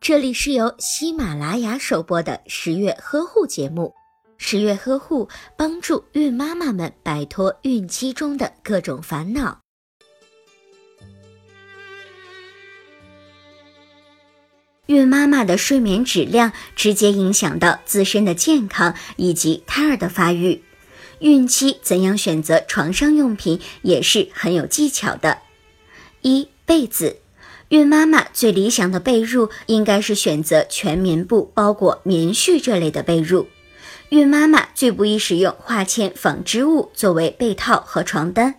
这里是由喜马拉雅首播的十月呵护节目。十月呵护帮助孕妈妈们摆脱孕期中的各种烦恼。孕妈妈的睡眠质量直接影响到自身的健康以及胎儿的发育。孕期怎样选择床上用品也是很有技巧的。一被子。孕妈妈最理想的被褥应该是选择全棉布包裹棉絮这类的被褥。孕妈妈最不宜使用化纤纺织物作为被套和床单，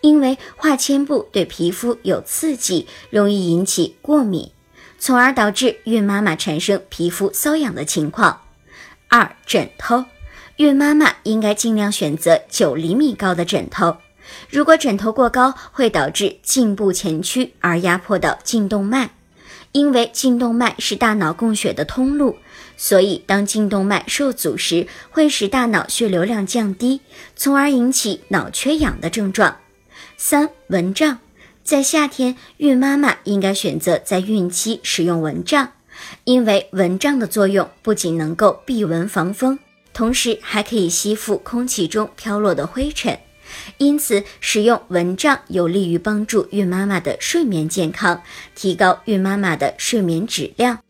因为化纤布对皮肤有刺激，容易引起过敏，从而导致孕妈妈产生皮肤瘙痒的情况。二、枕头，孕妈妈应该尽量选择九厘米高的枕头。如果枕头过高，会导致颈部前屈而压迫到颈动脉，因为颈动脉是大脑供血的通路，所以当颈动脉受阻时，会使大脑血流量降低，从而引起脑缺氧的症状。三、蚊帐，在夏天，孕妈妈应该选择在孕期使用蚊帐，因为蚊帐的作用不仅能够避蚊防风，同时还可以吸附空气中飘落的灰尘。因此，使用蚊帐有利于帮助孕妈妈的睡眠健康，提高孕妈妈的睡眠质量。